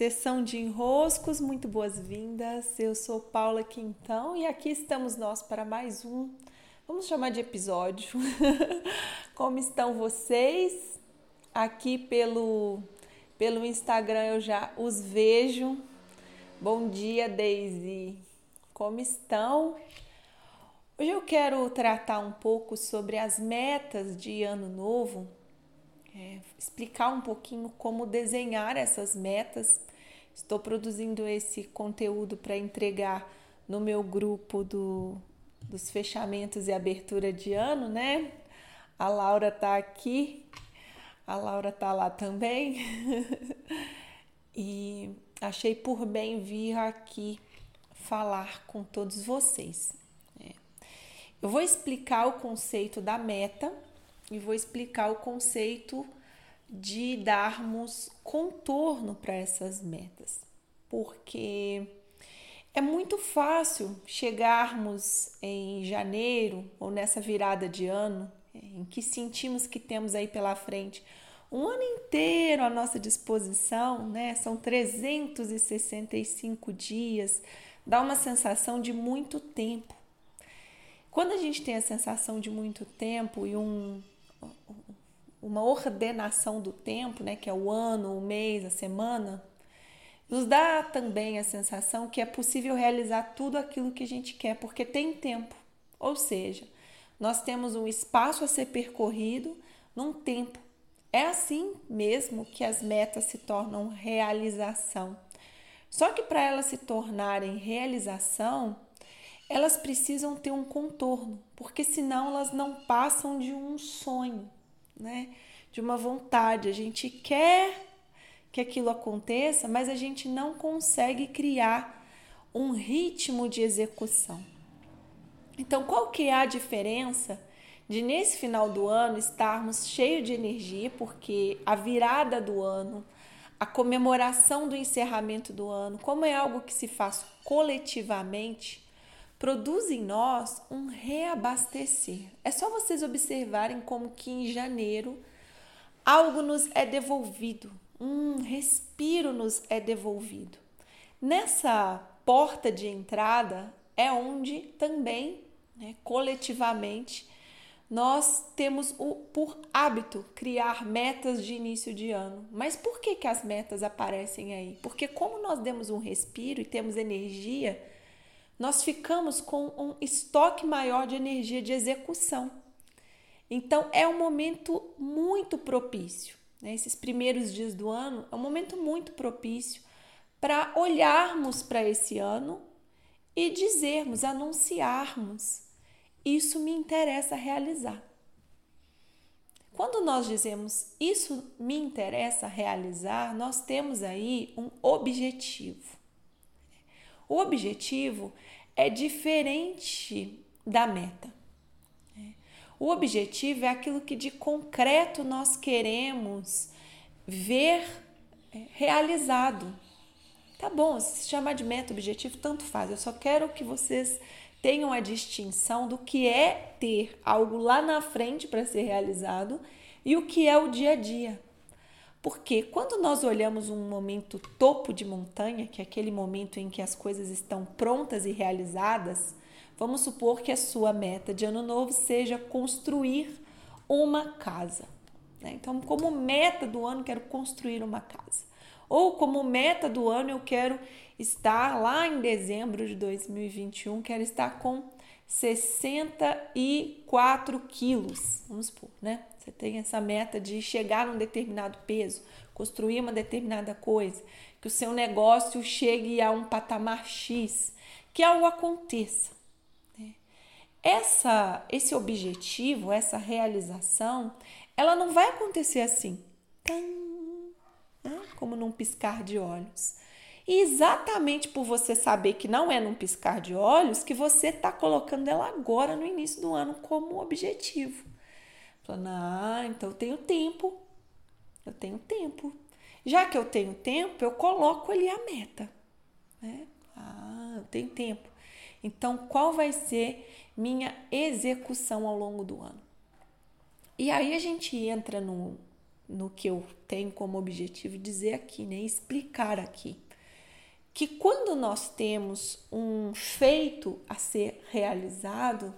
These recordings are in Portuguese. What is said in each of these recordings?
Sessão de enroscos, muito boas-vindas. Eu sou Paula Quintão e aqui estamos nós para mais um, vamos chamar de episódio. Como estão vocês? Aqui pelo pelo Instagram eu já os vejo. Bom dia, Daisy. Como estão? Hoje eu quero tratar um pouco sobre as metas de ano novo é, explicar um pouquinho como desenhar essas metas. Estou produzindo esse conteúdo para entregar no meu grupo do, dos fechamentos e abertura de ano, né? A Laura está aqui, a Laura está lá também. e achei por bem vir aqui falar com todos vocês. É. Eu vou explicar o conceito da meta e vou explicar o conceito de darmos contorno para essas metas, porque é muito fácil chegarmos em janeiro ou nessa virada de ano em que sentimos que temos aí pela frente um ano inteiro à nossa disposição, né? São 365 dias, dá uma sensação de muito tempo. Quando a gente tem a sensação de muito tempo e um uma ordenação do tempo, né, que é o ano, o mês, a semana, nos dá também a sensação que é possível realizar tudo aquilo que a gente quer, porque tem tempo. Ou seja, nós temos um espaço a ser percorrido num tempo. É assim mesmo que as metas se tornam realização. Só que para elas se tornarem realização, elas precisam ter um contorno, porque senão elas não passam de um sonho, né? De uma vontade. A gente quer que aquilo aconteça, mas a gente não consegue criar um ritmo de execução. Então, qual que é a diferença de nesse final do ano estarmos cheios de energia, porque a virada do ano, a comemoração do encerramento do ano, como é algo que se faz coletivamente, produz em nós um reabastecer. É só vocês observarem como que em janeiro algo nos é devolvido, um respiro nos é devolvido. Nessa porta de entrada é onde também, né, coletivamente, nós temos o, por hábito criar metas de início de ano. Mas por que, que as metas aparecem aí? Porque como nós demos um respiro e temos energia, nós ficamos com um estoque maior de energia de execução. Então, é um momento muito propício. Né? Esses primeiros dias do ano é um momento muito propício para olharmos para esse ano e dizermos, anunciarmos: Isso me interessa realizar. Quando nós dizemos isso me interessa realizar, nós temos aí um objetivo. O objetivo é diferente da meta. O objetivo é aquilo que de concreto nós queremos ver é, realizado. Tá bom, se chamar de meta, objetivo, tanto faz. Eu só quero que vocês tenham a distinção do que é ter algo lá na frente para ser realizado e o que é o dia a dia. Porque quando nós olhamos um momento topo de montanha, que é aquele momento em que as coisas estão prontas e realizadas, vamos supor que a sua meta de ano novo seja construir uma casa. Né? Então, como meta do ano, quero construir uma casa. Ou como meta do ano, eu quero estar lá em dezembro de 2021, quero estar com 64 quilos, vamos supor, né? Você tem essa meta de chegar a um determinado peso, construir uma determinada coisa, que o seu negócio chegue a um patamar X, que algo aconteça. Né? Essa, esse objetivo, essa realização, ela não vai acontecer assim, né? como num piscar de olhos. E exatamente por você saber que não é num piscar de olhos que você está colocando ela agora no início do ano como objetivo. Falando, ah, então eu tenho tempo. Eu tenho tempo. Já que eu tenho tempo, eu coloco ali a meta. Né? Ah, eu tenho tempo. Então, qual vai ser minha execução ao longo do ano? E aí a gente entra no, no que eu tenho como objetivo dizer aqui, né? Explicar aqui que quando nós temos um feito a ser realizado,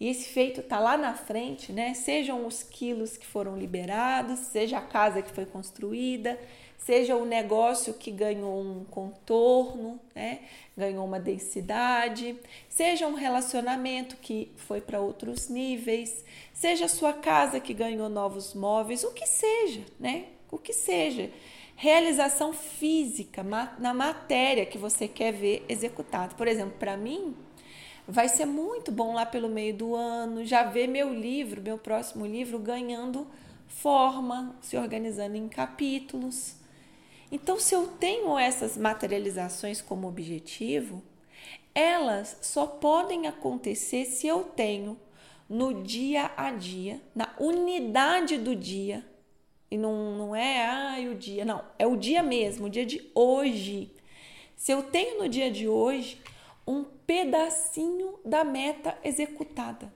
e esse feito está lá na frente, né? Sejam os quilos que foram liberados, seja a casa que foi construída, seja o negócio que ganhou um contorno, né? ganhou uma densidade, seja um relacionamento que foi para outros níveis, seja a sua casa que ganhou novos móveis, o que seja, né? O que seja. Realização física na matéria que você quer ver executado. Por exemplo, para mim, vai ser muito bom lá pelo meio do ano já ver meu livro, meu próximo livro, ganhando forma, se organizando em capítulos. Então, se eu tenho essas materializações como objetivo, elas só podem acontecer se eu tenho no dia a dia, na unidade do dia. E não, não é ah, o dia, não, é o dia mesmo, o dia de hoje. Se eu tenho no dia de hoje um pedacinho da meta executada.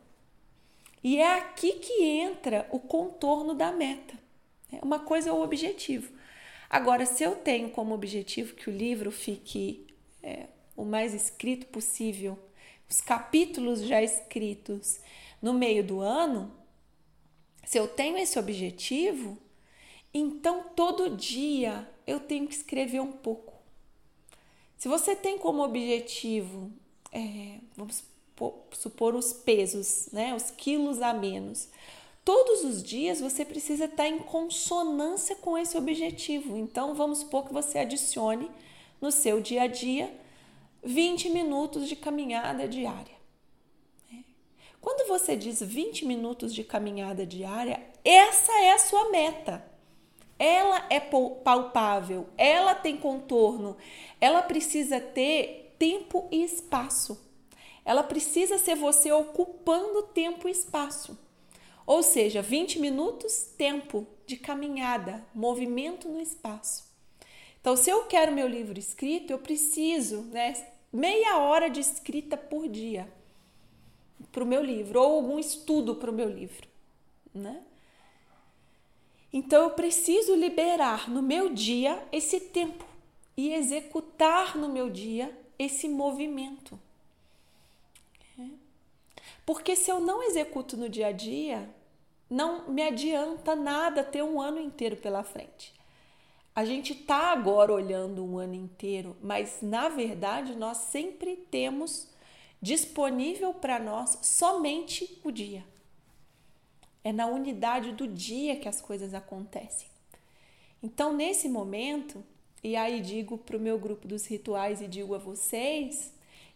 E é aqui que entra o contorno da meta. Uma coisa é o objetivo, Agora, se eu tenho como objetivo que o livro fique é, o mais escrito possível, os capítulos já escritos no meio do ano, se eu tenho esse objetivo, então todo dia eu tenho que escrever um pouco. Se você tem como objetivo, é, vamos supor os pesos, né, os quilos a menos, Todos os dias você precisa estar em consonância com esse objetivo. Então, vamos supor que você adicione no seu dia a dia 20 minutos de caminhada diária. Né? Quando você diz 20 minutos de caminhada diária, essa é a sua meta. Ela é palpável, ela tem contorno, ela precisa ter tempo e espaço. Ela precisa ser você ocupando tempo e espaço. Ou seja, 20 minutos, tempo de caminhada, movimento no espaço. Então, se eu quero meu livro escrito, eu preciso, né, meia hora de escrita por dia para o meu livro, ou algum estudo para o meu livro, né? Então, eu preciso liberar no meu dia esse tempo e executar no meu dia esse movimento. Porque se eu não executo no dia a dia, não me adianta nada ter um ano inteiro pela frente. A gente está agora olhando um ano inteiro, mas na verdade nós sempre temos disponível para nós somente o dia. É na unidade do dia que as coisas acontecem. Então, nesse momento, e aí digo para o meu grupo dos rituais e digo a vocês,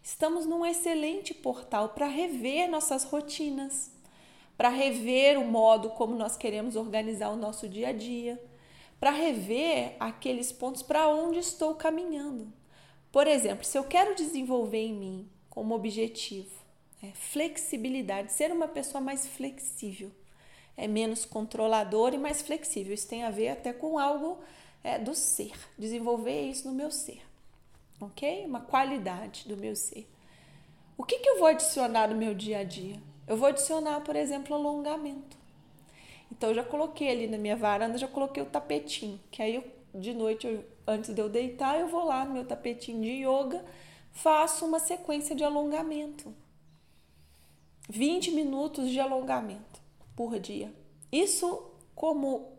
Estamos num excelente portal para rever nossas rotinas, para rever o modo como nós queremos organizar o nosso dia a dia, para rever aqueles pontos para onde estou caminhando. Por exemplo, se eu quero desenvolver em mim como objetivo é, flexibilidade, ser uma pessoa mais flexível, é menos controlador e mais flexível. Isso tem a ver até com algo é, do ser, desenvolver isso no meu ser ok? Uma qualidade do meu ser. O que, que eu vou adicionar no meu dia a dia? Eu vou adicionar, por exemplo, alongamento. Então, eu já coloquei ali na minha varanda, já coloquei o tapetinho, que aí eu, de noite, eu, antes de eu deitar, eu vou lá no meu tapetinho de yoga, faço uma sequência de alongamento. 20 minutos de alongamento por dia. Isso, como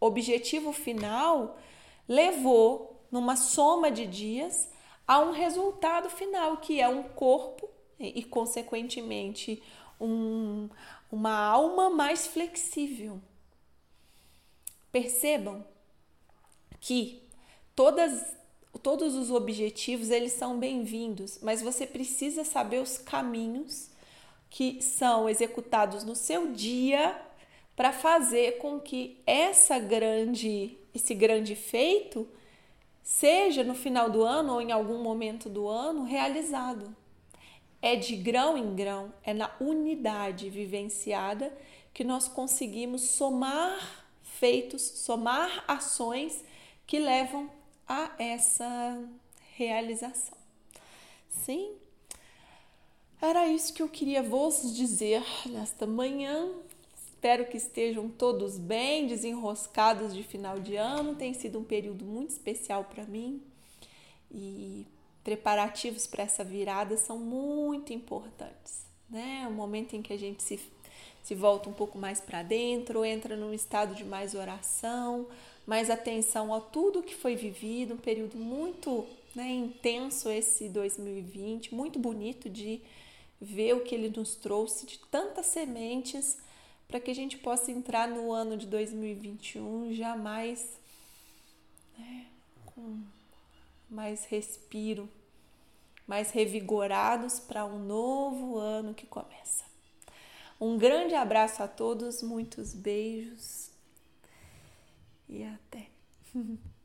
objetivo final, levou numa soma de dias a um resultado final, que é um corpo e, consequentemente, um, uma alma mais flexível. Percebam que todas, todos os objetivos eles são bem-vindos, mas você precisa saber os caminhos que são executados no seu dia para fazer com que essa grande esse grande feito seja no final do ano ou em algum momento do ano realizado. É de grão em grão, é na unidade vivenciada que nós conseguimos somar feitos, somar ações que levam a essa realização. Sim? Era isso que eu queria vos dizer nesta manhã. Espero que estejam todos bem, desenroscados de final de ano. Tem sido um período muito especial para mim e preparativos para essa virada são muito importantes, né? O momento em que a gente se, se volta um pouco mais para dentro, entra num estado de mais oração, mais atenção a tudo que foi vivido, um período muito né, intenso esse 2020, muito bonito de ver o que ele nos trouxe de tantas sementes para que a gente possa entrar no ano de 2021 jamais né, com mais respiro, mais revigorados para um novo ano que começa. Um grande abraço a todos, muitos beijos e até.